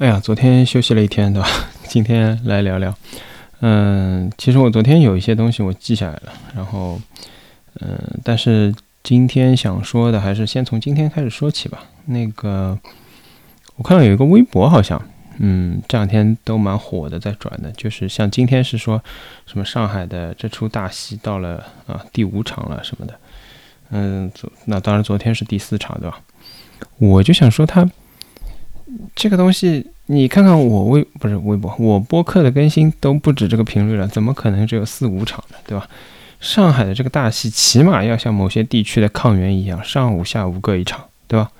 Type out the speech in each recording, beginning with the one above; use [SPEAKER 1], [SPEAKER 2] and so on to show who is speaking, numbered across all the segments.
[SPEAKER 1] 哎呀，昨天休息了一天，对吧？今天来聊聊。嗯，其实我昨天有一些东西我记下来了，然后，嗯，但是今天想说的还是先从今天开始说起吧。那个，我看到有一个微博，好像，嗯，这两天都蛮火的，在转的，就是像今天是说什么上海的这出大戏到了啊第五场了什么的。嗯，昨那当然昨天是第四场，对吧？我就想说他。这个东西，你看看我微不是微博，我播客的更新都不止这个频率了，怎么可能只有四五场呢？对吧？上海的这个大戏，起码要像某些地区的抗原一样，上午下午各一场，对吧？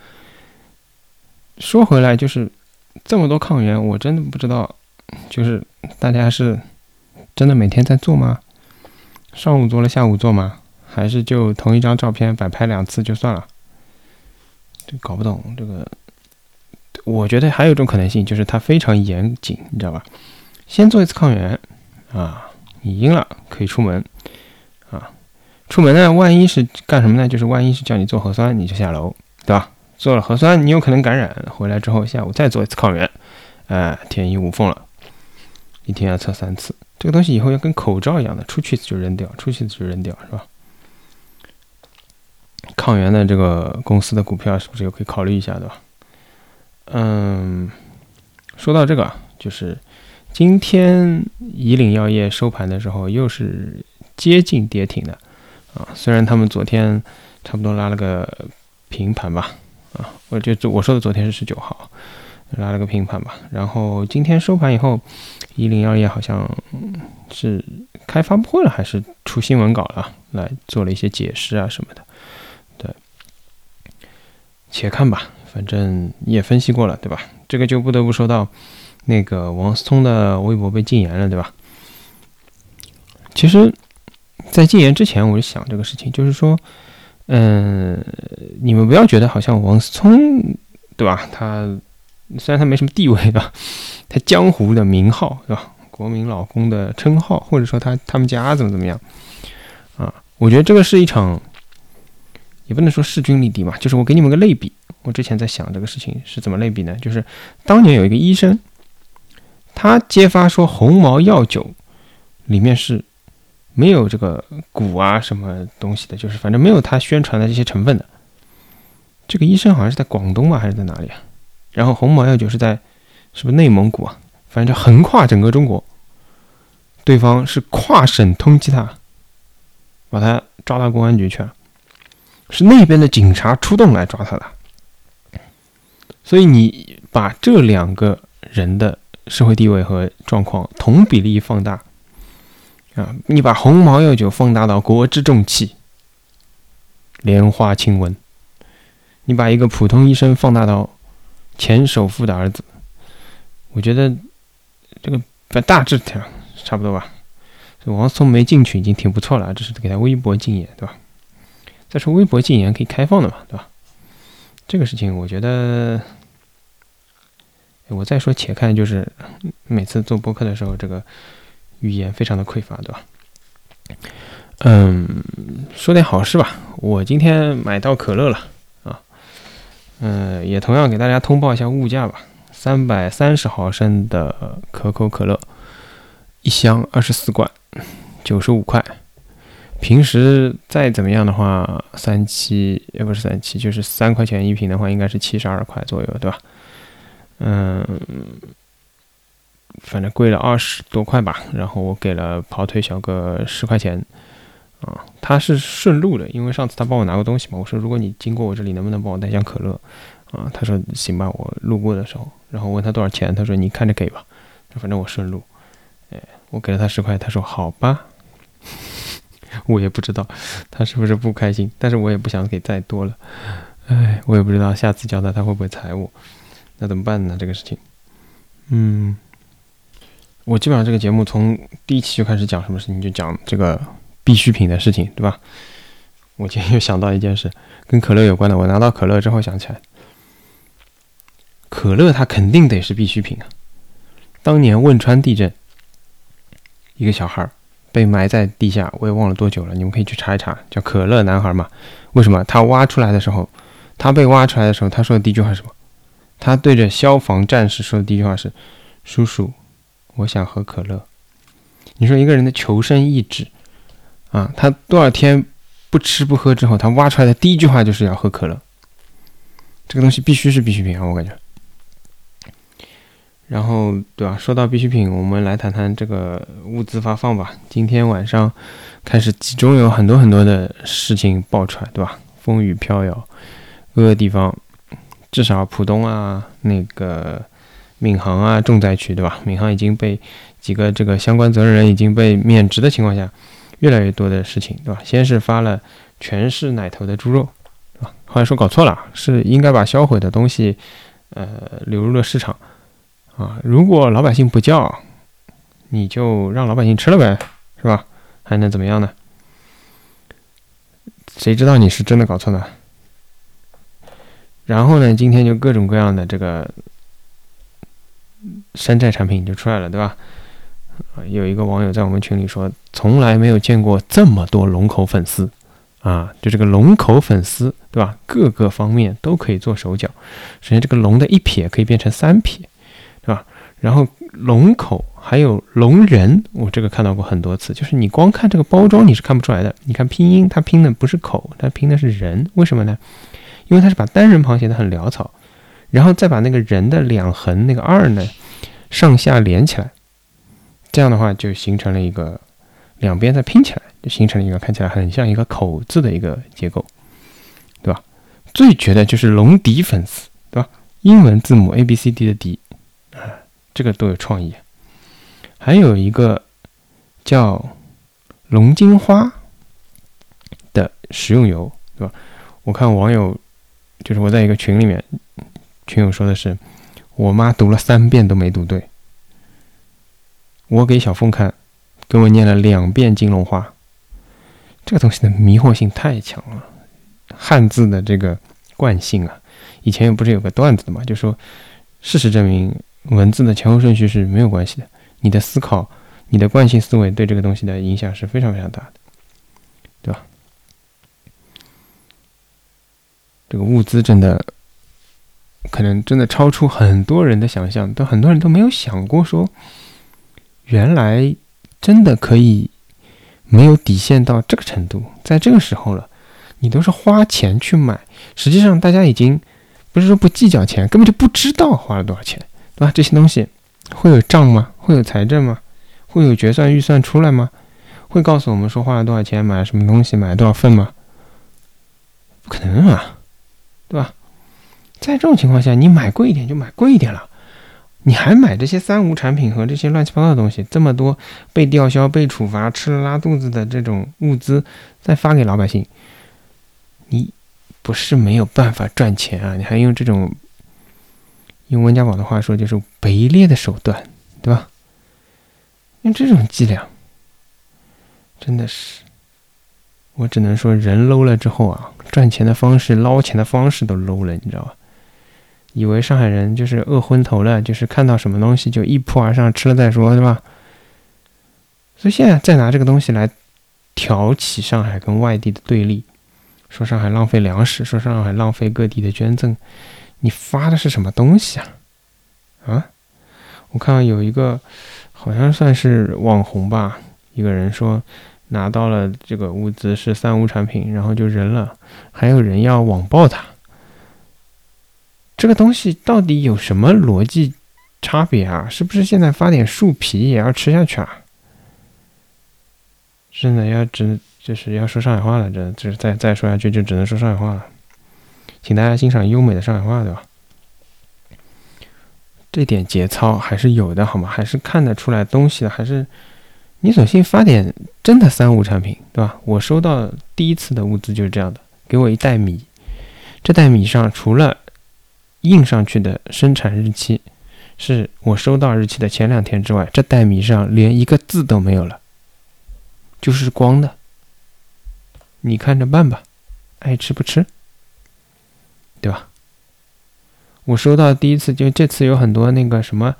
[SPEAKER 1] 说回来，就是这么多抗原，我真的不知道，就是大家是真的每天在做吗？上午做了，下午做吗？还是就同一张照片摆拍两次就算了？这搞不懂这个。我觉得还有一种可能性，就是它非常严谨，你知道吧？先做一次抗原啊，你阴了可以出门啊。出门呢，万一是干什么呢？就是万一是叫你做核酸，你就下楼，对吧？做了核酸，你有可能感染，回来之后下午再做一次抗原，哎，天衣无缝了。一天要测三次，这个东西以后要跟口罩一样的，出去就扔掉，出去就扔掉，是吧？抗原的这个公司的股票是不是又可以考虑一下，对吧？嗯，说到这个，就是今天以岭药业收盘的时候，又是接近跌停的啊。虽然他们昨天差不多拉了个平盘吧，啊，我就我说的昨天是十九号，拉了个平盘吧。然后今天收盘以后，以岭药业好像是开发布会了，还是出新闻稿了，来做了一些解释啊什么的。对，且看吧。反正你也分析过了，对吧？这个就不得不说到那个王思聪的微博被禁言了，对吧？其实，在禁言之前，我就想这个事情，就是说，嗯，你们不要觉得好像王思聪，对吧？他虽然他没什么地位吧，他江湖的名号，对吧？国民老公的称号，或者说他他们家怎么怎么样啊？我觉得这个是一场，也不能说势均力敌嘛，就是我给你们个类比。我之前在想这个事情是怎么类比呢？就是当年有一个医生，他揭发说红毛药酒里面是没有这个谷啊什么东西的，就是反正没有他宣传的这些成分的。这个医生好像是在广东吧，还是在哪里啊？然后红毛药酒是在是不是内蒙古啊？反正就横跨整个中国，对方是跨省通缉他，把他抓到公安局去了，是那边的警察出动来抓他的。所以你把这两个人的社会地位和状况同比例放大，啊，你把鸿毛药酒放大到国之重器，莲花清瘟，你把一个普通医生放大到前首富的儿子，我觉得这个大致上差不多吧。王思聪没进去已经挺不错了，这是给他微博禁言，对吧？再说微博禁言可以开放的嘛，对吧？这个事情我觉得。我再说，且看，就是每次做播客的时候，这个语言非常的匮乏，对吧？嗯，说点好事吧，我今天买到可乐了啊，嗯，也同样给大家通报一下物价吧，三百三十毫升的可口可乐，一箱二十四罐，九十五块。平时再怎么样的话，三七也不是三七，就是三块钱一瓶的话，应该是七十二块左右，对吧？嗯，反正贵了二十多块吧，然后我给了跑腿小哥十块钱，啊，他是顺路的，因为上次他帮我拿过东西嘛，我说如果你经过我这里，能不能帮我带箱可乐？啊，他说行吧，我路过的时候，然后问他多少钱，他说你看着给吧，反正我顺路，哎，我给了他十块，他说好吧，我也不知道他是不是不开心，但是我也不想给再多了，哎，我也不知道下次叫他他会不会踩我。那怎么办呢？这个事情，嗯，我基本上这个节目从第一期就开始讲什么事情，就讲这个必需品的事情，对吧？我今天又想到一件事，跟可乐有关的。我拿到可乐之后想起来，可乐它肯定得是必需品啊。当年汶川地震，一个小孩儿被埋在地下，我也忘了多久了，你们可以去查一查，叫可乐男孩嘛。为什么他挖出来的时候，他被挖出来的时候，他说的第一句话是什么？他对着消防战士说的第一句话是：“叔叔，我想喝可乐。”你说一个人的求生意志啊，他多少天不吃不喝之后，他挖出来的第一句话就是要喝可乐。这个东西必须是必需品啊，我感觉。然后，对吧？说到必需品，我们来谈谈这个物资发放吧。今天晚上开始集中有很多很多的事情爆出来，对吧？风雨飘摇，各个地方，至少浦东啊，那个闵行啊，重灾区，对吧？闵行已经被几个这个相关责任人已经被免职的情况下，越来越多的事情，对吧？先是发了全是奶头的猪肉，对吧？后来说搞错了，是应该把销毁的东西，呃，流入了市场。啊，如果老百姓不叫，你就让老百姓吃了呗，是吧？还能怎么样呢？谁知道你是真的搞错了？然后呢，今天就各种各样的这个山寨产品就出来了，对吧？啊，有一个网友在我们群里说，从来没有见过这么多龙口粉丝啊！就这个龙口粉丝，对吧？各个方面都可以做手脚。首先，这个龙的一撇可以变成三撇。然后龙口还有龙人，我这个看到过很多次。就是你光看这个包装，你是看不出来的。你看拼音，它拼的不是口，它拼的是人。为什么呢？因为它是把单人旁写的很潦草，然后再把那个人的两横那个二呢上下连起来，这样的话就形成了一个两边再拼起来，就形成了一个看起来很像一个口字的一个结构，对吧？最绝的就是龙笛粉丝，对吧？英文字母 A B C D 的笛。这个都有创意，还有一个叫龙金花的食用油，对吧？我看网友就是我在一个群里面，群友说的是，我妈读了三遍都没读对。我给小凤看，给我念了两遍金龙花，这个东西的迷惑性太强了，汉字的这个惯性啊，以前不是有个段子的嘛，就说事实证明。文字的前后顺序是没有关系的，你的思考、你的惯性思维对这个东西的影响是非常非常大的，对吧？这个物资真的可能真的超出很多人的想象，都很多人都没有想过说，原来真的可以没有底线到这个程度，在这个时候了，你都是花钱去买，实际上大家已经不是说不计较钱，根本就不知道花了多少钱。那，这些东西会有账吗？会有财政吗？会有决算预算出来吗？会告诉我们说花了多少钱买了什么东西，买了多少份吗？不可能啊，对吧？在这种情况下，你买贵一点就买贵一点了，你还买这些三无产品和这些乱七八糟的东西，这么多被吊销、被处罚、吃了拉肚子的这种物资，再发给老百姓，你不是没有办法赚钱啊？你还用这种？用温家宝的话说，就是卑劣的手段，对吧？用这种伎俩，真的是，我只能说，人 low 了之后啊，赚钱的方式、捞钱的方式都 low 了，你知道吧？以为上海人就是饿昏头了，就是看到什么东西就一扑而上，吃了再说，对吧？所以现在再拿这个东西来挑起上海跟外地的对立，说上海浪费粮食，说上海浪费各地的捐赠。你发的是什么东西啊？啊，我看到有一个好像算是网红吧，一个人说拿到了这个物资是三无产品，然后就扔了，还有人要网暴他。这个东西到底有什么逻辑差别啊？是不是现在发点树皮也要吃下去啊？真的要只就是要说上海话了，这这再再说下去就只能说上海话了。请大家欣赏优美的上海话，对吧？这点节操还是有的，好吗？还是看得出来东西的，还是你索性发点真的三无产品，对吧？我收到第一次的物资就是这样的，给我一袋米，这袋米上除了印上去的生产日期是我收到日期的前两天之外，这袋米上连一个字都没有了，就是光的，你看着办吧，爱吃不吃。对吧？我收到第一次就这次有很多那个什么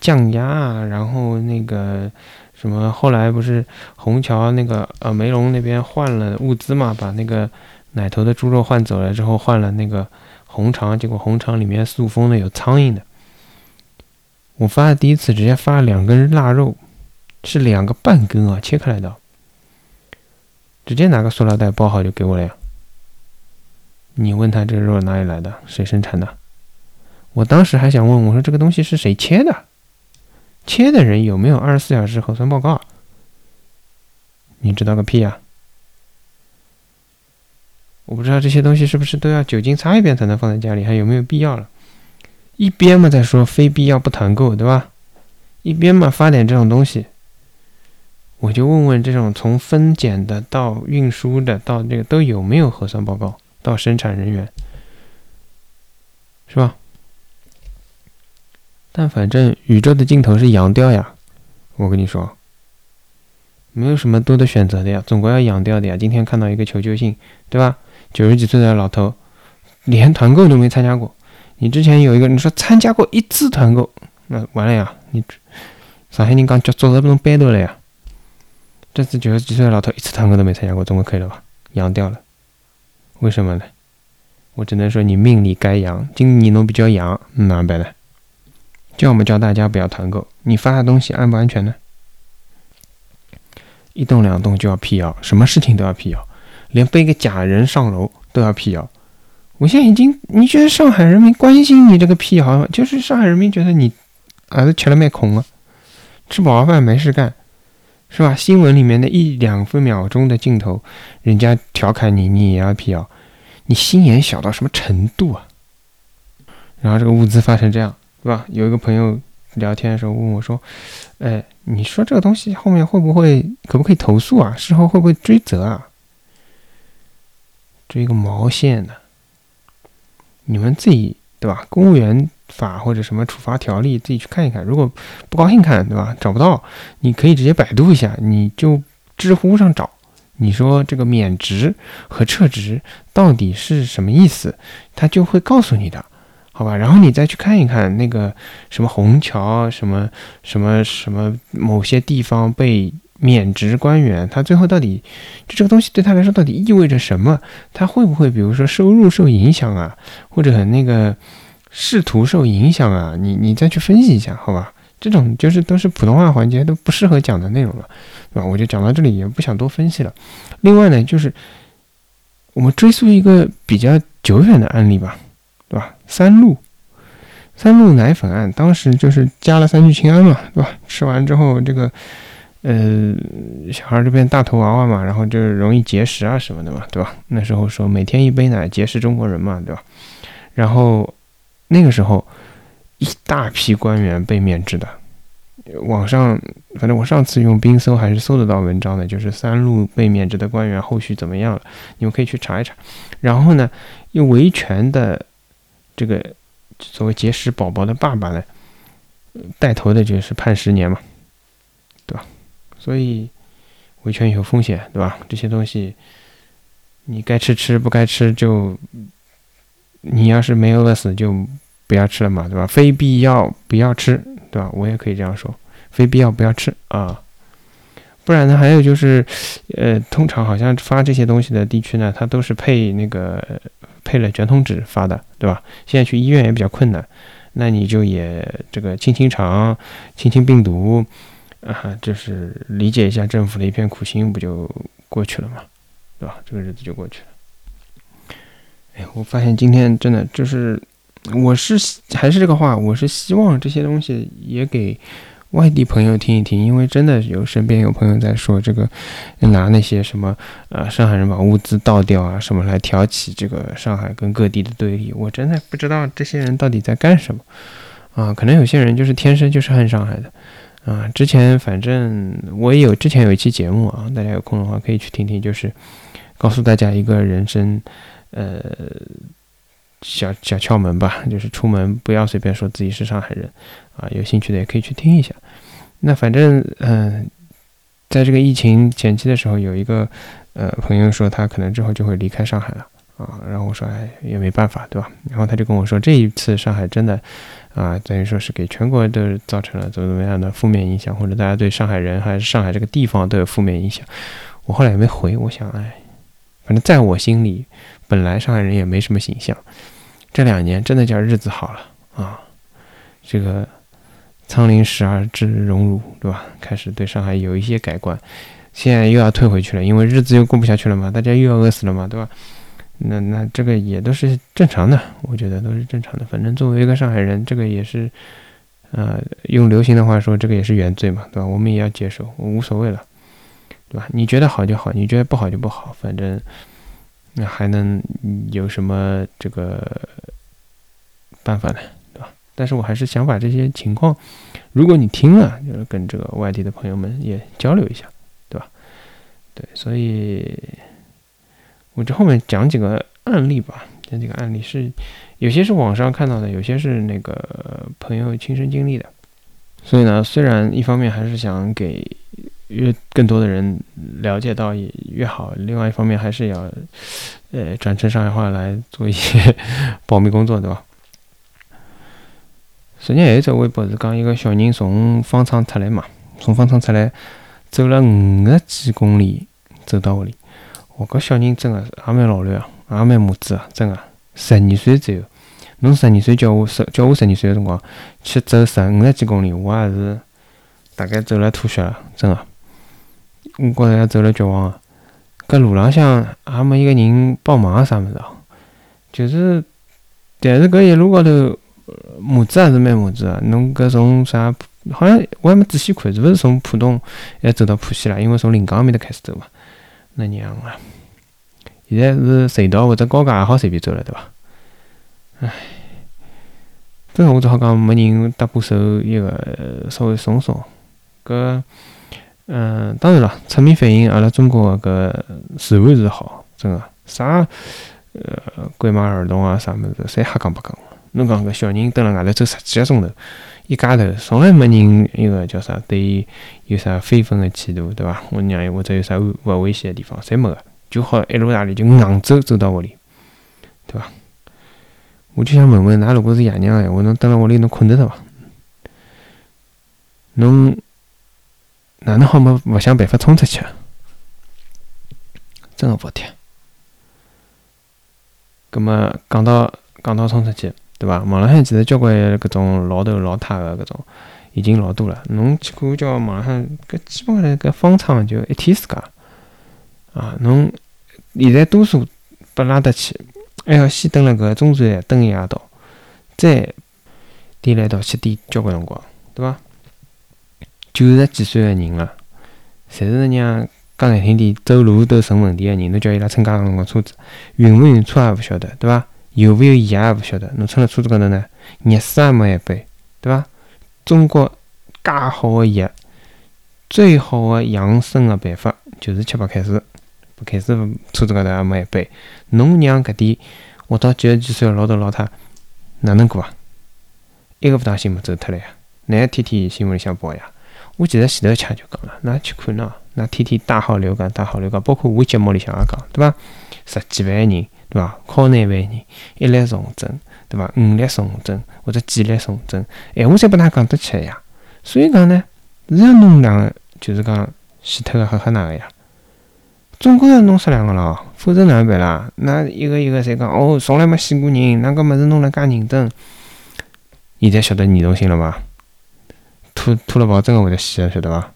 [SPEAKER 1] 降压啊，然后那个什么后来不是虹桥那个呃梅龙那边换了物资嘛，把那个奶头的猪肉换走了之后换了那个红肠，结果红肠里面塑封的有苍蝇的。我发的第一次直接发了两根腊肉，是两个半根啊，切开来的，直接拿个塑料袋包好就给我了呀。你问他这肉哪里来的，谁生产的？我当时还想问，我说这个东西是谁切的？切的人有没有二十四小时核酸报告？你知道个屁呀！我不知道这些东西是不是都要酒精擦一遍才能放在家里，还有没有必要了？一边嘛在说非必要不团购，对吧？一边嘛发点这种东西，我就问问这种从分拣的到运输的到这个都有没有核酸报告，到生产人员，是吧？但反正宇宙的尽头是养掉呀，我跟你说，没有什么多的选择的呀，总归要养掉的呀。今天看到一个求救信，对吧？九十几岁的老头，连团购都没参加过。你之前有一个，你说参加过一次团购，那完了呀！你上海人刚叫做的不能掰多了呀。这次九十几岁的老头一次团购都没参加过，总归可以了吧？养掉了，为什么呢？我只能说你命里该阳，今年侬比较阳，哪办呢？叫我们叫大家不要团购，你发的东西安不安全呢？一动两动就要辟谣，什么事情都要辟谣。连背个假人上楼都要辟谣，我现在已经，你觉得上海人民关心你这个辟谣，就是上海人民觉得你儿子吃了没空了，吃饱饭没事干，是吧？新闻里面的一两分秒钟的镜头，人家调侃你，你也要辟谣，你心眼小到什么程度啊？然后这个物资发成这样，对吧？有一个朋友聊天的时候问我说：“哎，你说这个东西后面会不会，可不可以投诉啊？事后会不会追责啊？”追个毛线呢？你们自己对吧？公务员法或者什么处罚条例自己去看一看。如果不高兴看对吧？找不到，你可以直接百度一下，你就知乎上找。你说这个免职和撤职到底是什么意思？他就会告诉你的，好吧？然后你再去看一看那个什么虹桥什么什么什么某些地方被。免职官员，他最后到底就这个东西对他来说到底意味着什么？他会不会比如说收入受影响啊，或者很那个仕途受影响啊？你你再去分析一下，好吧？这种就是都是普通话环节都不适合讲的内容了，对吧？我就讲到这里，也不想多分析了。另外呢，就是我们追溯一个比较久远的案例吧，对吧？三鹿，三鹿奶粉案，当时就是加了三聚氰胺嘛，对吧？吃完之后这个。呃，小孩这边大头娃娃嘛，然后就容易结石啊什么的嘛，对吧？那时候说每天一杯奶结石中国人嘛，对吧？然后那个时候一大批官员被免职的，网上反正我上次用冰搜还是搜得到文章的，就是三鹿被免职的官员后续怎么样了？你们可以去查一查。然后呢，又维权的这个所谓结石宝宝的爸爸呢，带头的就是判十年嘛，对吧？所以维权有风险，对吧？这些东西你该吃吃，不该吃就你要是没饿死就不要吃了嘛，对吧？非必要不要吃，对吧？我也可以这样说，非必要不要吃啊。不然呢，还有就是，呃，通常好像发这些东西的地区呢，它都是配那个配了卷筒纸发的，对吧？现在去医院也比较困难，那你就也这个清清肠、清清病毒。啊，就是理解一下政府的一片苦心，不就过去了嘛？对吧？这个日子就过去了。哎，我发现今天真的就是，我是还是这个话，我是希望这些东西也给外地朋友听一听，因为真的有身边有朋友在说这个，拿那些什么呃上海人把物资倒掉啊什么来挑起这个上海跟各地的对立，我真的不知道这些人到底在干什么啊？可能有些人就是天生就是恨上海的。啊，之前反正我也有，之前有一期节目啊，大家有空的话可以去听听，就是告诉大家一个人生，呃，小小窍门吧，就是出门不要随便说自己是上海人，啊，有兴趣的也可以去听一下。那反正，嗯，在这个疫情前期的时候，有一个呃朋友说他可能之后就会离开上海了。啊，然后我说，哎，也没办法，对吧？然后他就跟我说，这一次上海真的，啊，等于说是给全国都造成了怎么怎么样的负面影响，或者大家对上海人还是上海这个地方都有负面影响。我后来也没回，我想，哎，反正在我心里，本来上海人也没什么形象，这两年真的叫日子好了啊！这个仓廪实而知荣辱，对吧？开始对上海有一些改观，现在又要退回去了，因为日子又过不下去了嘛，大家又要饿死了嘛，对吧？那那这个也都是正常的，我觉得都是正常的。反正作为一个上海人，这个也是，呃，用流行的话说，这个也是原罪嘛，对吧？我们也要接受，无所谓了，对吧？你觉得好就好，你觉得不好就不好，反正那还能有什么这个办法呢，对吧？但是我还是想把这些情况，如果你听了，就是跟这个外地的朋友们也交流一下，对吧？对，所以。我这后面讲几个案例吧，讲几个案例是有些是网上看到的，有些是那个朋友亲身经历的。所以呢，虽然一方面还是想给越更多的人了解到也越好，另外一方面还是要呃转成上海话来做一些保密工作，对吧？昨天还有一则微博是讲一个小人从方舱出来嘛，从方舱出来走了五十几公里走到屋里。我搿小人真个也蛮老练啊，也蛮母子啊，真个十二岁左右。侬十二岁叫我十叫我十二岁个辰光去走十五十几公里，我也是大概走了吐血了，真个。我觉着走了绝望个。搿路浪向也没一个人帮忙啊啥物事啊，就是，但是搿一路高头母子还是蛮母子个。侬搿从啥，好像我还没仔细看，是勿是从浦东还走到浦西了？因为从临江埃面搭开始走嘛。那娘啊！现在是隧道或者高架也好随便走了，对伐？唉，真个我只好讲没人搭把手，一个稍微松松。搿，嗯，当然了，侧面反映阿拉中国个搿治安是好，真个啥呃拐卖儿童啊啥物事，侪瞎讲八讲。侬讲搿小人蹲辣外头走十几个钟头，一家头从来没人一个叫啥对伊有啥非分个企图，对伐？我娘或者有啥勿危险个地方，侪没个，就好一路大里就硬走走到屋里，对伐？我就想问问，㑚如果是爷娘个闲话，侬蹲辣屋里侬困得着伐？侬哪能好没勿想办法冲出去？真个服帖。葛末讲到讲到冲出去。对伐？网浪向其实交关搿种老头老太个搿种已经老多了。侬去看叫网浪向搿基本上搿方舱就一天时间啊。侬现在多数被拉得去，还要先蹲辣搿中转站蹲一夜到，再颠来一道去颠交关辰光，对伐？九十几岁个人了，侪是让讲难听点，走路都成问题个人，侬叫伊拉乘介辰光车子，晕勿晕车也勿晓得，对伐？有勿有盐也勿晓得，侬乘辣车子高头呢，热水也没一杯，对伐？中国介好个药，最好个养生个办法就是吃白开水，白开水车子高头也没一杯。侬让搿点活到九十几岁个老头老太哪能过啊？一个勿当心没走脱了呀？哪天天新闻里向报呀？我记得前头腔就讲了，㑚去看喏，㑚天天大号流感，大号流感，包括我节目里向也讲，对伐？十几万人。对伐？靠廿万人，一例重症，对伐？五例重症或者几例重症，闲话侪拨㑚讲得起呀。所以讲呢，是要弄两个，就是讲死脱个吓吓哪个呀？总归要弄死两个咯，否则哪能办啦？那一个一个侪讲哦，从来没死过人，那个物事弄了介认真，现在晓得严重性了伐？吐吐了泡真个会得死，晓得伐？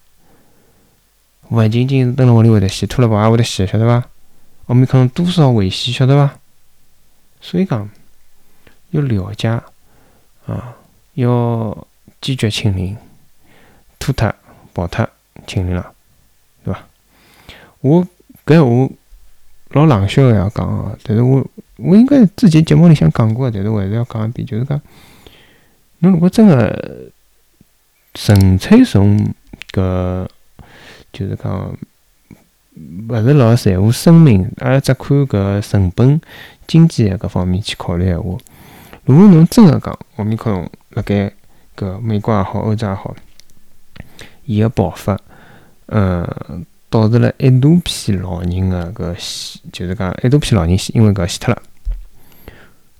[SPEAKER 1] 勿仅仅是蹲辣屋里会得死，吐了泡也会得死，晓得伐？我们可能多少危险，晓得伐？所以讲要了解啊，要坚决清零，吐脱、跑脱清零了，对伐？我搿话老冷笑个要讲哦，但是我我应该之前节目里向讲过，但是我还是要讲一遍，就是讲，侬如果真个纯粹从搿，就是讲。勿是老在乎生命，而只看搿成本、经济搿方面去考虑闲话。如果侬真个讲，奥密克戎辣盖搿美国也好、欧洲也好，伊个爆发，呃，导致了一大批老人个搿死，就是讲一大批老人死，因为搿死脱了。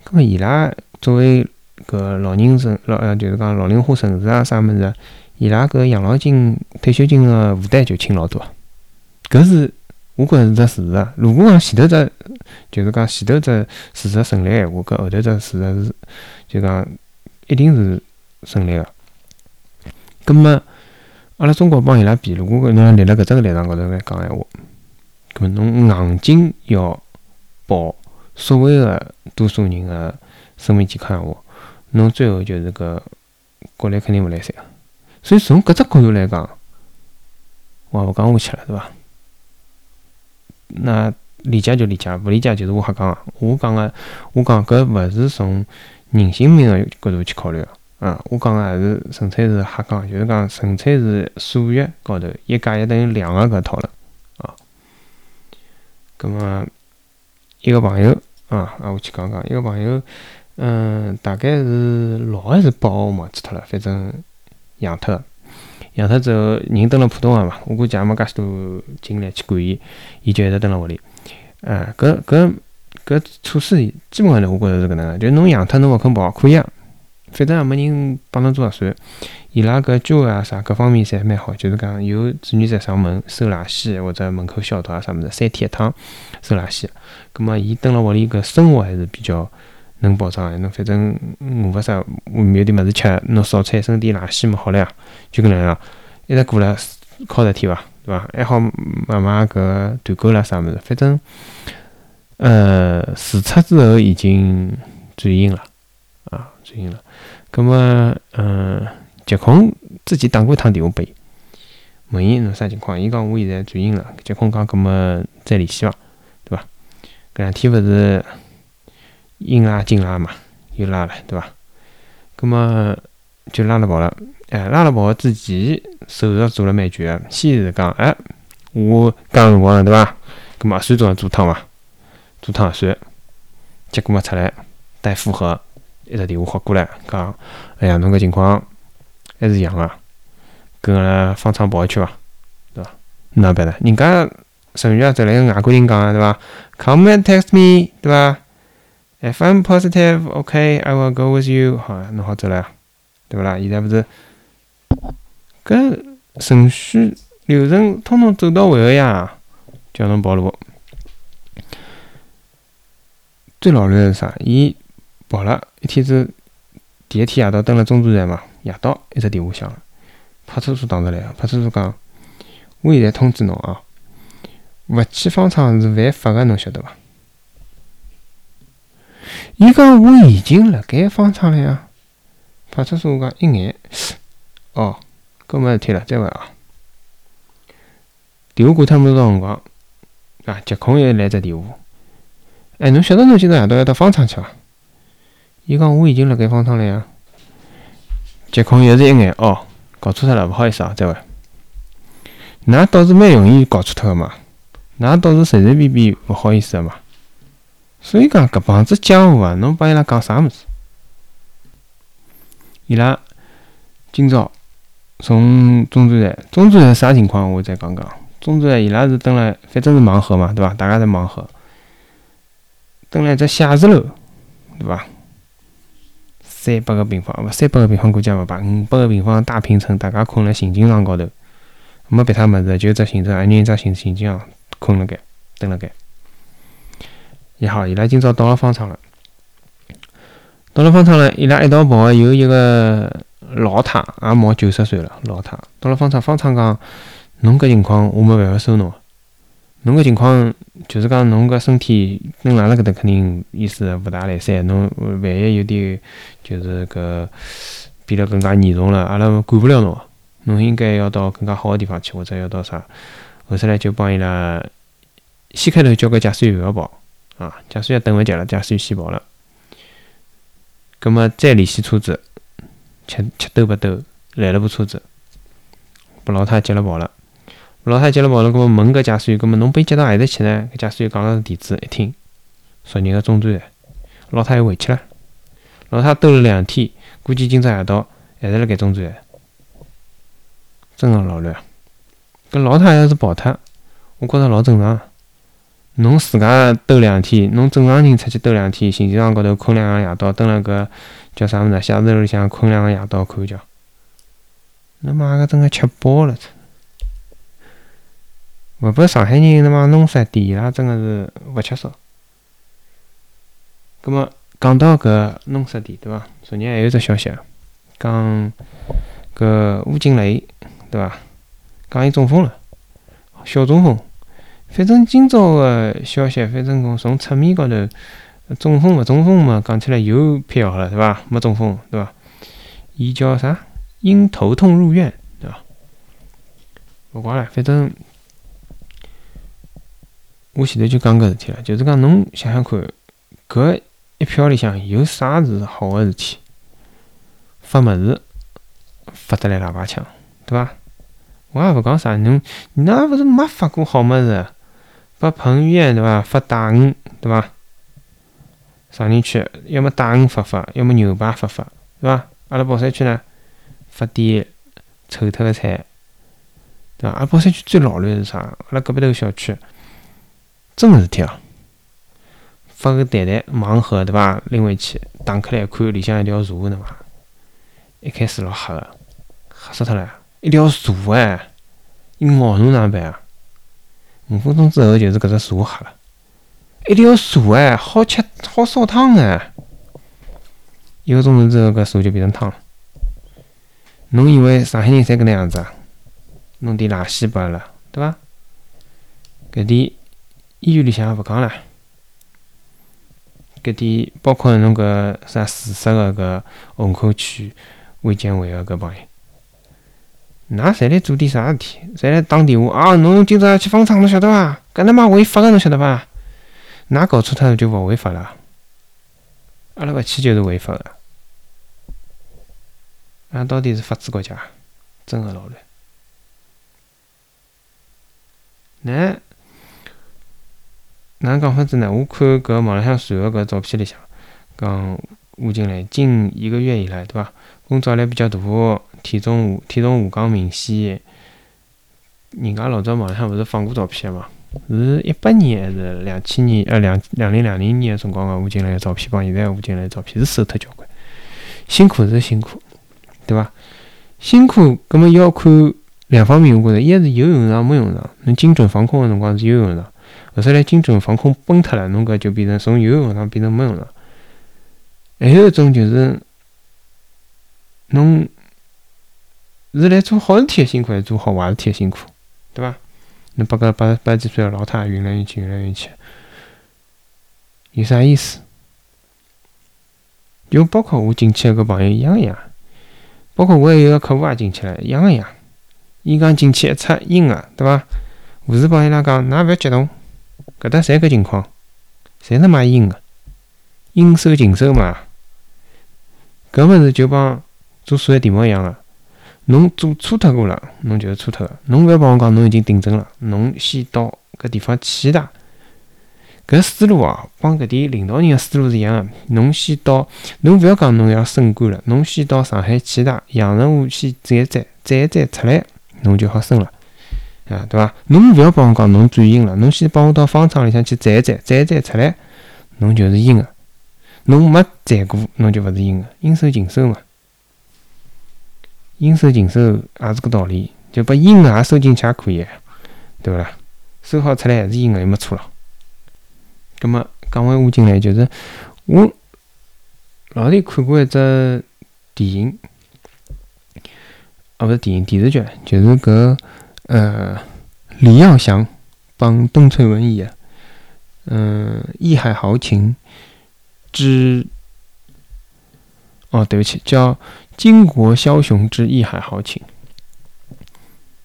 [SPEAKER 1] 葛末伊拉作为搿老人城老呃，就是讲老龄化城市啊，啥物事，伊拉搿养老金、退休金个负担就轻老多。搿是我觉着是只事实。如果讲前头只就是讲前头只事实成立闲话，搿后头只事实是就讲一定是成立个。葛末阿拉中国帮伊拉比，如果侬立辣搿只立场高头来讲闲话，葛末侬硬劲要保所谓个多数人个生命健康闲话，侬最后就是搿国力肯定勿来三个。所以从搿只角度来讲，我勿讲下去了，对伐？那理解就理解，勿理解就是我瞎讲个。我讲个，我讲搿勿是从人性命个角度去考虑个。啊，我讲个还是纯粹是瞎讲，就是讲纯粹是数学高头一加一等于两个搿套了啊。葛末一个朋友啊，啊，我去讲讲一个朋友，嗯，大概是六还是八号我忘记脱了，反正养脱，养脱之后人蹲辣普通话嘛，我估计也没介许多精力去管伊，伊就一直蹲辣屋里。啊，搿搿搿措施基本上呢，我觉着是搿能个，就侬养脱侬勿肯跑，可以啊。反正也没人帮侬做核酸，伊拉搿居委啊啥各方面侪蛮好，就是讲有志愿者上门收垃圾或者门口消毒啊啥物事，三天一趟收垃圾。葛末伊蹲辣屋里搿生活还是比较能保障个，侬反正饿勿啥，外面有点物事吃，侬扫出一身点垃圾嘛好了呀，就搿能样，一直过了靠十天伐，对伐？还好慢慢搿团购了啥物事，反正呃试出之后已经转阴了啊，转阴了。葛末，嗯，疾控之前打过一趟电话拨伊，问伊侬啥情况？伊讲我现在转阴了。疾控讲，葛末再联系伐，对伐？搿两天勿是硬拉劲拉嘛，又拉了，对伐？葛末就拉了跑了。哎，拉了跑之前手术做了蛮绝个，先是讲，哎，我刚辰光了对伐？葛末核酸总要做趟伐？做趟核酸，结果么出来，带负荷。一只电话发过来，讲，哎呀，侬搿情况还是阳啊，跟阿拉方舱跑一圈伐，对伐？哪办呢？人家程序员走来个外国人讲个，对伐？Come and text me，对伐？If I'm positive, okay, I will go with you。好，侬好走了，对勿啦？现在勿是搿程序流程通通走到位个呀，叫侬跑路。最老卵是啥？伊。跑了一天子，第一天夜到登了中途站嘛，夜到一只电话响了，派出所打出来，派出所讲，我现在通知侬啊，勿去方舱是犯法个，侬晓得伐？伊讲我已经辣盖方舱了呀，派出所讲一眼，哦，搿没事体了，再会啊。电话挂脱没多少辰光，啊，疾控又来只电话，哎，侬晓得侬今朝夜到要到方舱去伐？伊讲我已经辣盖方舱了呀，疾控又是一眼哦，搞错脱了，勿好意思啊，再会。㑚倒是蛮容易搞错脱个嘛，㑚倒是随随便便勿好意思个嘛。所以讲搿帮子江湖啊，侬帮伊拉讲啥物事？伊拉今朝从中转站，中转站啥情况？我再讲讲。中转站伊拉是蹲辣，反正是盲盒嘛，对伐？大家侪盲盒，蹲辣一只写字楼，对伐？三百个平方，勿三百个平方估计也勿摆，五百个平方大平层，大家困辣行军床高头，没别他物事，就只行政，一人一只行行军床，困辣盖，蹲辣盖。也好，伊拉今朝到了方舱了，到了方舱了，伊拉一道跑有一个老太，也毛九十岁了，老太到了方舱，方舱讲，侬搿情况我没办法收侬。侬搿情况就是讲，侬搿身体跟阿拉搿搭肯定意思勿大来三。侬万一有点就是搿变得更加严重了，阿拉管不了侬。侬应该要到更加好个地方去，或者要到啥？后头来就帮伊拉先开头叫个驾驶员勿要跑啊，驾驶员等勿及了，驾驶员先跑了。葛末再联系车子，七七兜八兜来了部车子，把老太接了跑了。老太接了跑了，搿么问搿驾驶员，搿么侬被接到何里去呢？搿驾驶员讲了地址，一听，昨日个中转站，老太又回去了。老太兜了两天，估计今朝夜到还是辣盖中转站，真个老乱。搿老太要是跑脱，我觉着老正常。侬自家兜两天，侬正常人出去兜两天，行军床高头困两个夜到，蹲辣搿叫啥物事？写字楼里向困两个夜到，看觉，那妈个真个吃饱了。勿拨上海人他妈弄死点，伊拉真个是勿吃少。葛末讲到搿弄死点，对伐？昨日还有只消息，讲搿吴金雷，对伐？讲伊中风了，小中风。反正今朝个消息，反正从从侧面高头，中风勿中风嘛，讲起来又辟谣了，对伐？没中风，对伐？伊叫啥？因头痛入院，对伐？勿怪了，反正我前头就讲搿事体了，就是讲侬想想看，搿一票里向有啥是好个事体？发物事发得来喇叭腔，对伐？我也勿讲啥，侬那勿是没发过好物事？发彭于晏对伐？发大鱼对伐？上人区要么大鱼发发，要么牛排发发，对伐？阿拉宝山区呢，发点臭脱个菜，对伐？阿拉宝山区最老卵是啥？阿拉隔壁头个小区，真个事体哦！发个蛋蛋盲盒对伐？拎回去打开来看，里向一条蛇，对伐？一开始老黑个，吓死脱了！一条蛇哎，伊咬侬哪能办啊？五分钟之后就是搿只蛇黑了，一条蛇哎，好吃好烧汤哎！一个钟头之后，搿蛇就变成汤了。侬以为上海人侪搿能样子啊？弄点垃圾拨阿拉，对伐？搿点医院里向也勿讲了，搿点包括侬搿啥自杀个搿虹口区卫健委个搿帮人。㑚侪来做点啥事体？侪来打电话啊！侬今朝要去方舱，侬晓得伐？搿他妈违法个，侬晓得伐？㑚搞错脱了就勿违法了。阿拉勿去就是违法个。俺到底是法治国家，真个老乱。那哪讲法子呢？我看搿网浪向传个搿照片里向，讲吴京来近一个月以来，对伐？工作压力比较大。体重下体重下降明显，人家老早网上勿是放过照片嘛？是一八年还是两千年？呃，两两零两零年个辰光个吴京来个照片，帮现在吴京来照片是瘦脱交关。辛苦是辛苦，对伐？辛苦，葛末要看两方面。我觉着，一是有用场没用场。侬精准防控个辰光是有用场，后头来精准防控崩脱了，侬搿就变成从有用场变成没用场。还有一种就是，侬。是来做好事体的辛苦，还是做好坏事体的辛苦，对伐？侬把个八八几岁的老太运来运去，运来运去，有啥意思？就包括我进去个朋友一样一样，包括我还有个客户也进去了，一样一样。伊讲进去一出阴个，对伐？护士帮伊拉讲，㑚勿要激动，搿搭侪搿情况，侪他妈阴个，应收尽收嘛。搿物事就帮做数学题目一样个。侬做错脱过了，侬就是错脱个。侬勿要帮我讲，侬已经订正了。侬先到搿地方去的，搿思路啊，帮搿点领导人个思路是一样个。侬先到，侬勿要讲侬要升官了，侬先到上海去的，阳澄湖先站一站，站一站出来，侬就好升了，啊，对伐？侬勿要帮我讲侬转型了，侬先帮我到方舱里向去站一站，站一站出来，侬就是阴个。侬没站过，侬就勿是阴个，应收尽收嘛。应收尽收也是个道理，就把阴的也收进去也可以，对勿啦？收好出来还是阴的，又没错了。葛末讲回吴京来，就是我老早看过一只电影，哦，勿是电影电视剧，就是搿呃李耀祥帮邓萃雯演，嗯，《义海豪情之》哦，对不起，叫。《巾帼枭雄之义海豪情》，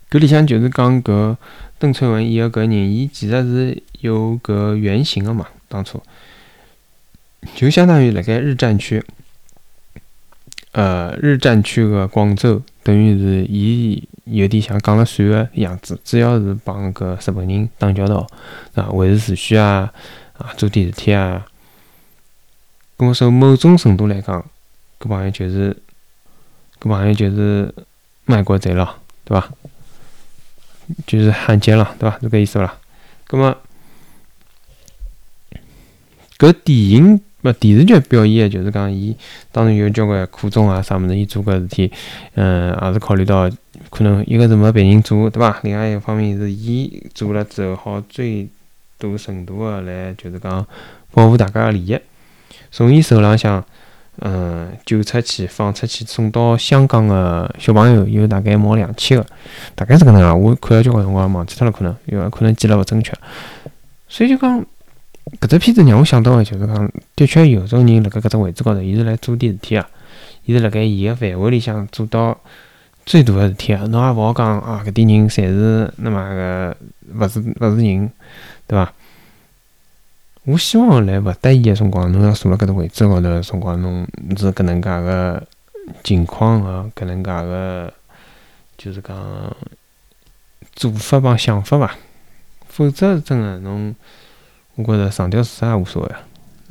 [SPEAKER 1] 搿里向就是讲搿邓萃雯演个搿人，伊其实是有搿原型个嘛。当初就相当于辣盖日战区，呃，日战区个广州，等于是伊有点像讲了算个样子，主要是帮搿日本人打交道，啊，维持秩序啊，啊，做点事体啊。咁么从某种程度来讲，搿帮友就是。搿朋友就是卖国贼了，对伐？就是汉奸了，对伐？是搿意思伐？搿么搿电影勿电视剧表现个就是讲，伊当然有交关苦衷啊，啥物事，伊做搿事体，嗯，也是考虑到可能一个是没别人做，对伐？另外一方面是伊做了之后，好最大程度个来就是讲保护大家个利益，从伊手浪向，嗯，救出去、放出去、送到香港个小朋友有大概毛两千个，大概是搿能啊。我看了交关辰光忘记脱了，可能因为可能记了勿准确，所以就讲。搿只片子让我想到个就是讲，的确有种人辣盖搿只位置高头，伊是来做点事体啊，伊是辣盖伊个范围里向做到最大个事体啊。侬也勿好讲啊，搿点人侪是那么个勿是勿是人，对伐？我希望来勿得已个辰光，侬要坐辣搿只位置高头个辰光，侬是搿能介个情况个，搿能介个就是讲做法帮想法伐？否则真个侬。我觉着上吊自杀也无所谓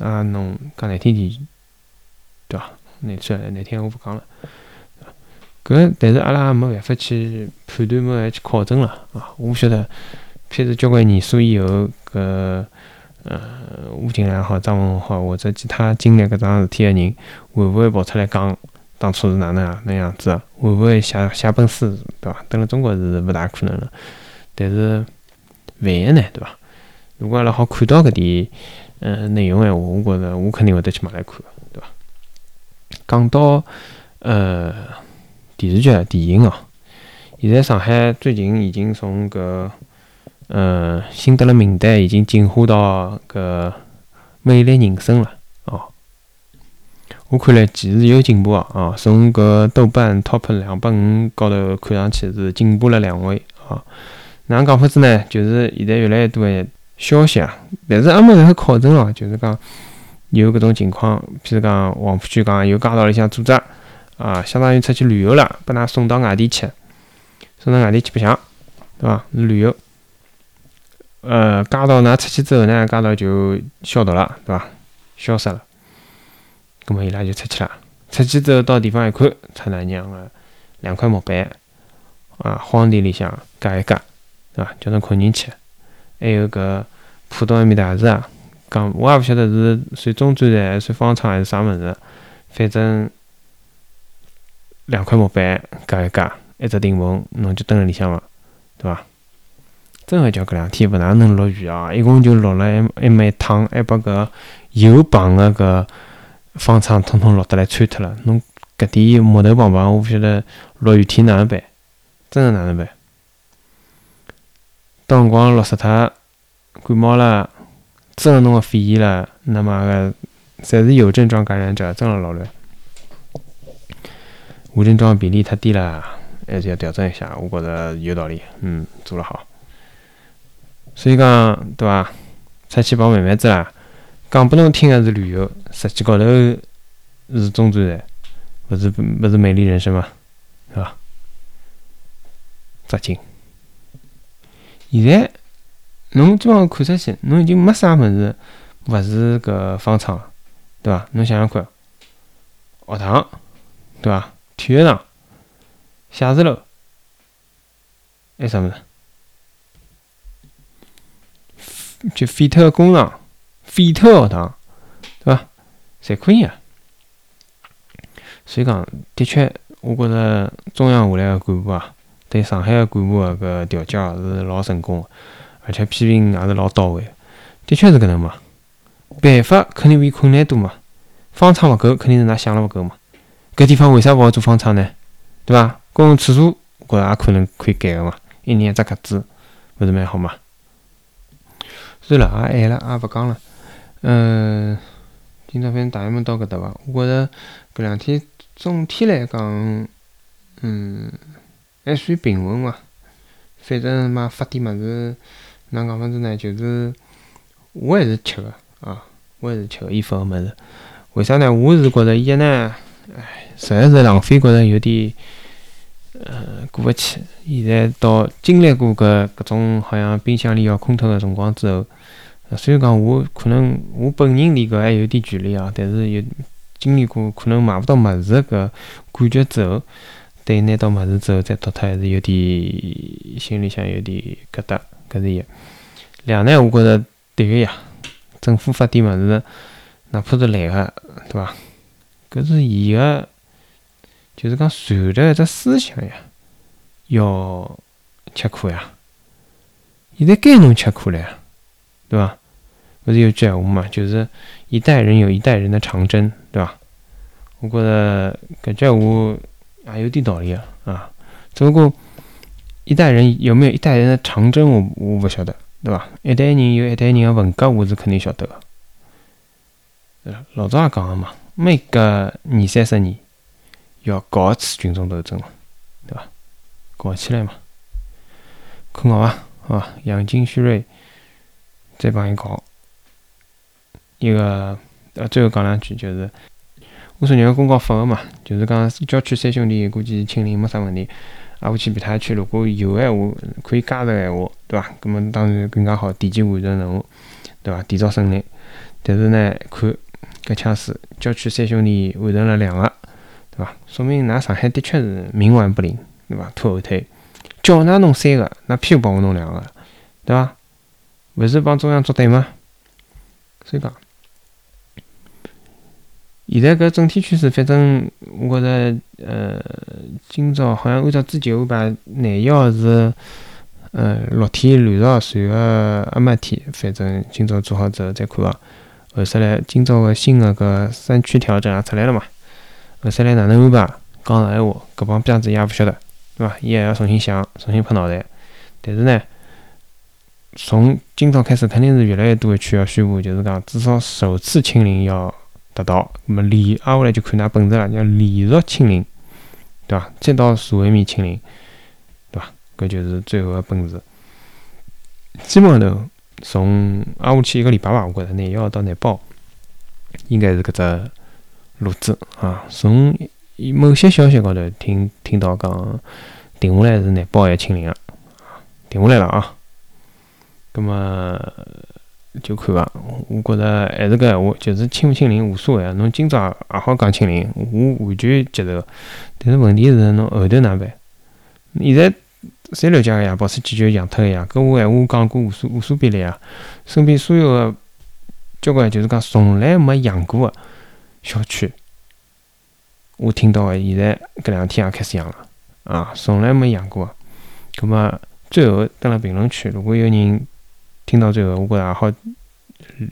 [SPEAKER 1] 啊，啊，侬讲难听点，对伐？难听难听我勿讲了，搿但是阿拉也没办法去判断，没去考证了啊。我勿晓得，譬如交关年数以后，搿呃吴京也好，张文好，或者其他经历搿桩事体个人，会勿会跑出来讲当初是哪能啊？那样子，会勿会写写本书，对伐？等辣中国是勿大可能了，但是万一呢，对伐？如果阿拉好看到搿点，嗯，内容闲话，我觉着我肯定会得去买来看，对伐？讲到呃电视剧、电影哦，现在上海最近已经从搿呃辛德勒名单已经进化到搿美丽人生了哦。我看来其实有进步啊，哦，从搿豆瓣 Top 两百五高头看上去是进步了两位啊。哪能讲法子呢？就是现在越来越多的。消息啊，但是还没任何考证哦，就是讲有搿种情况，譬如讲黄浦区讲有街道里向组织啊，相当于出去旅游了，把㑚送到外地去，送到外地去白相，对伐？旅游，呃，街道㑚出去之后呢，街道就消毒了，对伐？消失了，葛末伊拉就出去了，出去之后到地方一看，他娘个两块木板啊，荒地里向隔一隔，对伐？叫侬困进去。还有搿浦东埃面搭也是啊，讲我也勿晓得是算中转站还是算方舱还是啥物事，反正两块木板隔一隔，一只顶棚，侬就蹲辣里向了，对伐？真个叫搿两天勿哪能落雨啊，一共就落了一一一趟，还把搿油棚个搿方舱统统落得来穿脱了。侬搿点木头棒棒，我勿晓得落雨天哪能办，真个哪能办？到辰光落死脱，感冒了，真个弄个肺炎了，那么个侪是有症状感染者，真个老乱。无症状比例太低了，还是要调整一下。我觉着有道理，嗯，做了好。所以讲，对伐？出去跑慢慢子啦，讲拨侬听个是旅游，实际高头是中转站，勿是勿是美丽人生嘛，是伐？扎劲。现在侬基本上看出去，侬已经没啥物事勿是搿方舱了，对伐？侬想想看，学堂，对伐？体育场、写字楼，还啥物事？就废脱个工厂、废脱个学堂，对伐？侪可以啊。所以讲，的确，我觉着中央下来个干部啊。对上海个干部个搿调教是老成功，个而且批评也是老到位，的确是搿能嘛。办法肯定比困难多嘛。方舱勿够，肯定是㑚想了勿够嘛。搿地方为啥勿好做方舱呢？对伐？公共厕所，我觉着也可能可以改个嘛。一年一只格子，勿是蛮好嘛？算了，也晚了，也勿讲了。嗯，今朝反正大约门到搿搭伐。我觉着搿两天总体来讲，嗯。还算平稳伐，反正嘛发点物事，哪讲法子呢？就是我还是吃个啊，我还是吃个伊发个物事。为啥呢？我是觉着一呢，哎，实在是浪费，觉着有点呃过勿去。现在到经历过搿搿种好像冰箱里要空脱个辰光之后，虽然讲我可能我本人离搿还有点距离啊，但是有经历过可能买勿到物事搿感觉之后。对，拿到物事之后再脱脱，还是有点心里向有点疙瘩，搿是一。两呢，我觉着对个呀，政府发点物事，哪怕是来个，对伐？搿是伊个，就是讲传达一只思想呀，要吃苦呀。现在该侬吃苦了呀，对伐？勿是有句闲话嘛，就是一代人有一代人的长征，对伐？我觉着搿句闲话也有点道理啊，啊，只不过一代人有没有一代人的长征，我我勿晓得，对伐？一代人有一代人的文革，我是肯定晓得个。老早也讲个嘛，每隔二三十年要搞一次群众斗争了，对伐？搞起来嘛，困觉伐？好伐？养精蓄锐，再帮伊搞。一个呃，最后讲两句，就是我昨日个公告发个嘛，就是讲郊区三兄弟估计清零没啥问题，挨下去皮塔区如果有闲话，可以加入闲话，对伐？搿么当然更加好，提前完成任务，对伐？提早胜利。但是呢，看搿枪势，郊区三兄弟完成了两个，对伐？说明㑚上海的确是冥顽不灵，对伐？拖后腿，叫㑚弄三个，那偏帮我弄两个，对伐？勿是帮中央作对吗？所以讲。现在搿整体趋势，反正我觉着，呃，今朝好像按照之前安排，廿一号是，呃，六天连续随个阿麦天，反正今朝做好之后再看啊。后首来，今朝个新个搿三区调整也出来了嘛？后首来哪能安排？讲实闲话，搿帮逼样子伊也勿晓得，对伐？伊还要重新想，重新拍脑袋。但是呢，从今朝开始，肯定是越来越多个区要宣布，就是讲至少首次清零要。达到，那么连挨下来就看㑚本事了，要连续清零，对伐？再到社会面清零，对伐？搿就是最后个本事。基本上头从挨下去一个礼拜吧，我觉着廿一号到廿八，应该是搿只路子啊。从某些消息高头听听到讲，定下来是廿八要清零了，定下来了啊。葛么？就看伐，我觉着还是搿闲话，就是清勿清零无所谓啊。侬今朝也好讲清零，我完全接受。但是问题是侬后头哪办？现在侪了解个呀，保持机就养脱个呀。搿我闲话讲过无数无数遍了呀。身边所有个交关就是讲从来没养过个小区，我听到个现在搿两天也开始养了啊，从来没养过。葛末最后登了评论区，如果有人。听到最后，我觉着也好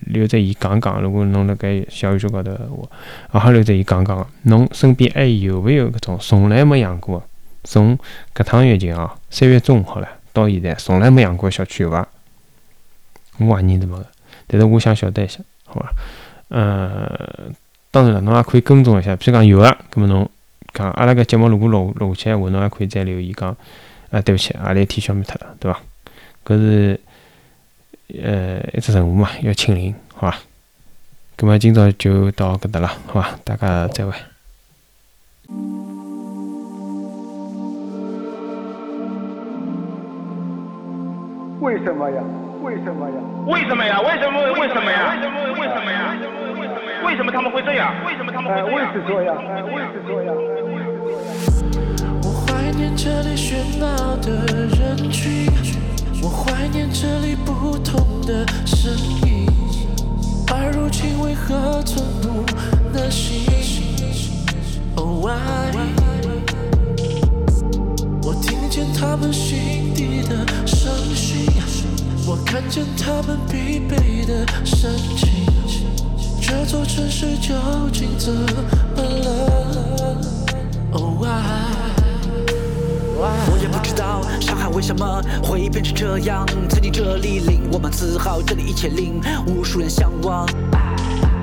[SPEAKER 1] 留着伊讲讲。如果侬辣盖小宇宙高头，话也好留着伊讲讲。侬身边还有勿有搿种从来没养过？从搿趟疫情啊，三月中好了，到现在从来没养过小区有伐？我怀疑是没个，但是我想晓得一下，好伐？呃，当然了，侬也可以跟踪一下。譬如讲有个，搿么侬讲阿拉搿节目如果录录起来话，侬也可以再留言讲。啊，对不起，阿里一天消灭脱了，对伐？搿是。呃，一只任务嘛，要清零，好吧？那么今朝就到搿搭了，好伐？大家再会。
[SPEAKER 2] 为什么呀？为什么呀？
[SPEAKER 3] 为什么呀？为什么？为什么呀？为什么？为什么呀？为什么他们会这样？为什么他们会这样？
[SPEAKER 2] 为什么呀？为什么呀？
[SPEAKER 4] 我怀念这里喧闹的人群。我怀念这里不同的声音，而如今为何寸步难行？Oh why？我听见他们心底的伤心，我看见他们疲惫的神情，这座城市究竟怎么了？Oh why？
[SPEAKER 5] 我也不知道上海为什么会变成这样。曾经这里令我们自豪，这里一切令无数人向往。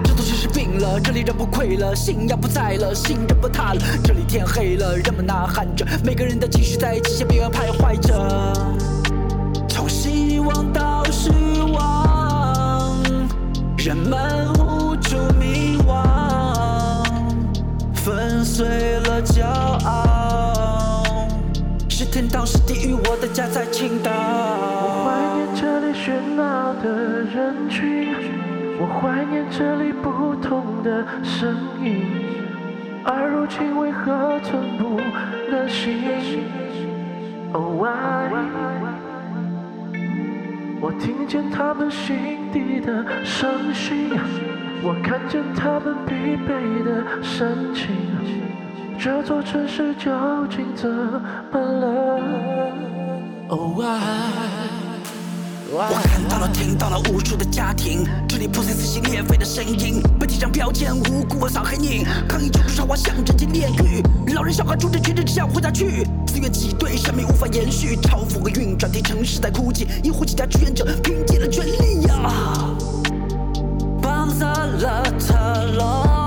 [SPEAKER 5] 这座城市病了，这里人不溃了，信仰不在了，信任崩塌了。这里天黑了，人们呐喊着，每个人的情绪在极限边缘徘徊着。从希望到失望，人们碎了骄傲。是天堂，是地狱，我的家在青岛。
[SPEAKER 4] 我怀念这里喧闹的人群，我怀念这里不同的声音，而如今为何寸步难行？Oh why？我听见他们心底的伤心。我看见他们疲惫的神情。这座城市究竟怎么了？Oh？
[SPEAKER 5] 我看到了，听到了无数的家庭，这里破碎、撕心裂肺的声音，被贴上标签，无辜的扫黑你。抗议就是说话，象征性炼狱，老人小孩住着，觉得这样活下去，自怨挤兑，生命无法延续。嘲讽和运转，替城市在哭泣，医护几家志愿者拼尽了全力呀。绑杀了特罗，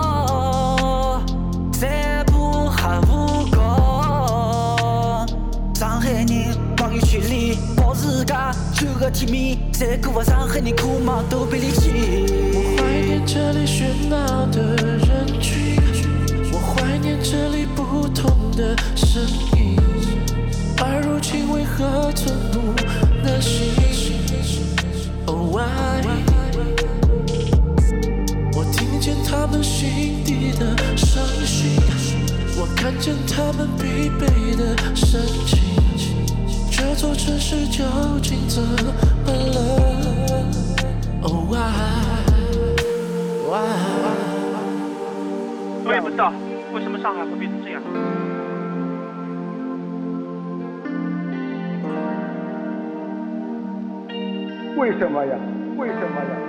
[SPEAKER 5] 伤害人，光于距离，保自家，就个体面。谁苦啊？伤害你苦吗？都别离弃。
[SPEAKER 4] 我怀念这里喧闹的人群，我怀念这里不同的声音，而如今为何寸步难行？Oh why？我听见他们心底的伤心，我看见他们疲惫的神情。这座城市究竟怎么了？Oh？
[SPEAKER 3] 我也不知道为什么上海会变成这样。
[SPEAKER 2] 为什么呀？为什么呀？